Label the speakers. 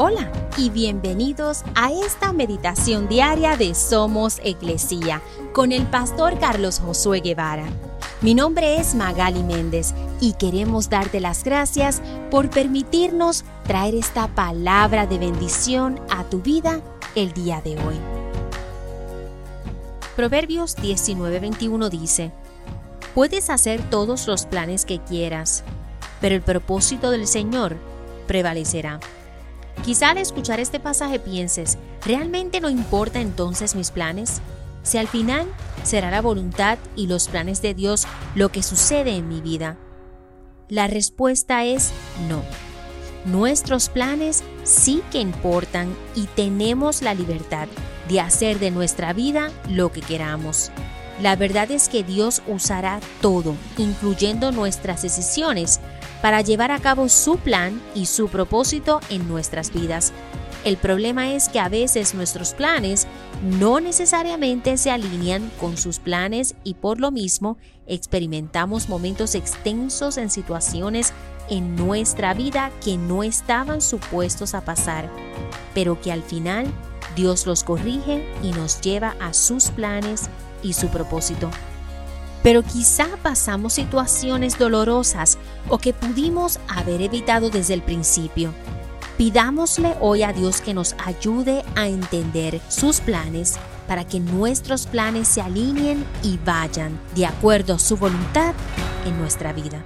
Speaker 1: Hola y bienvenidos a esta meditación diaria de Somos Iglesia con el pastor Carlos Josué Guevara. Mi nombre es Magali Méndez y queremos darte las gracias por permitirnos traer esta palabra de bendición a tu vida el día de hoy. Proverbios 19:21 dice, Puedes hacer todos los planes que quieras, pero el propósito del Señor prevalecerá. Quizá al escuchar este pasaje pienses, ¿realmente no importa entonces mis planes? Si al final será la voluntad y los planes de Dios lo que sucede en mi vida. La respuesta es no. Nuestros planes sí que importan y tenemos la libertad de hacer de nuestra vida lo que queramos. La verdad es que Dios usará todo, incluyendo nuestras decisiones, para llevar a cabo su plan y su propósito en nuestras vidas. El problema es que a veces nuestros planes no necesariamente se alinean con sus planes y por lo mismo experimentamos momentos extensos en situaciones en nuestra vida que no estaban supuestos a pasar, pero que al final Dios los corrige y nos lleva a sus planes y su propósito pero quizá pasamos situaciones dolorosas o que pudimos haber evitado desde el principio. Pidámosle hoy a Dios que nos ayude a entender sus planes para que nuestros planes se alineen y vayan de acuerdo a su voluntad en nuestra vida.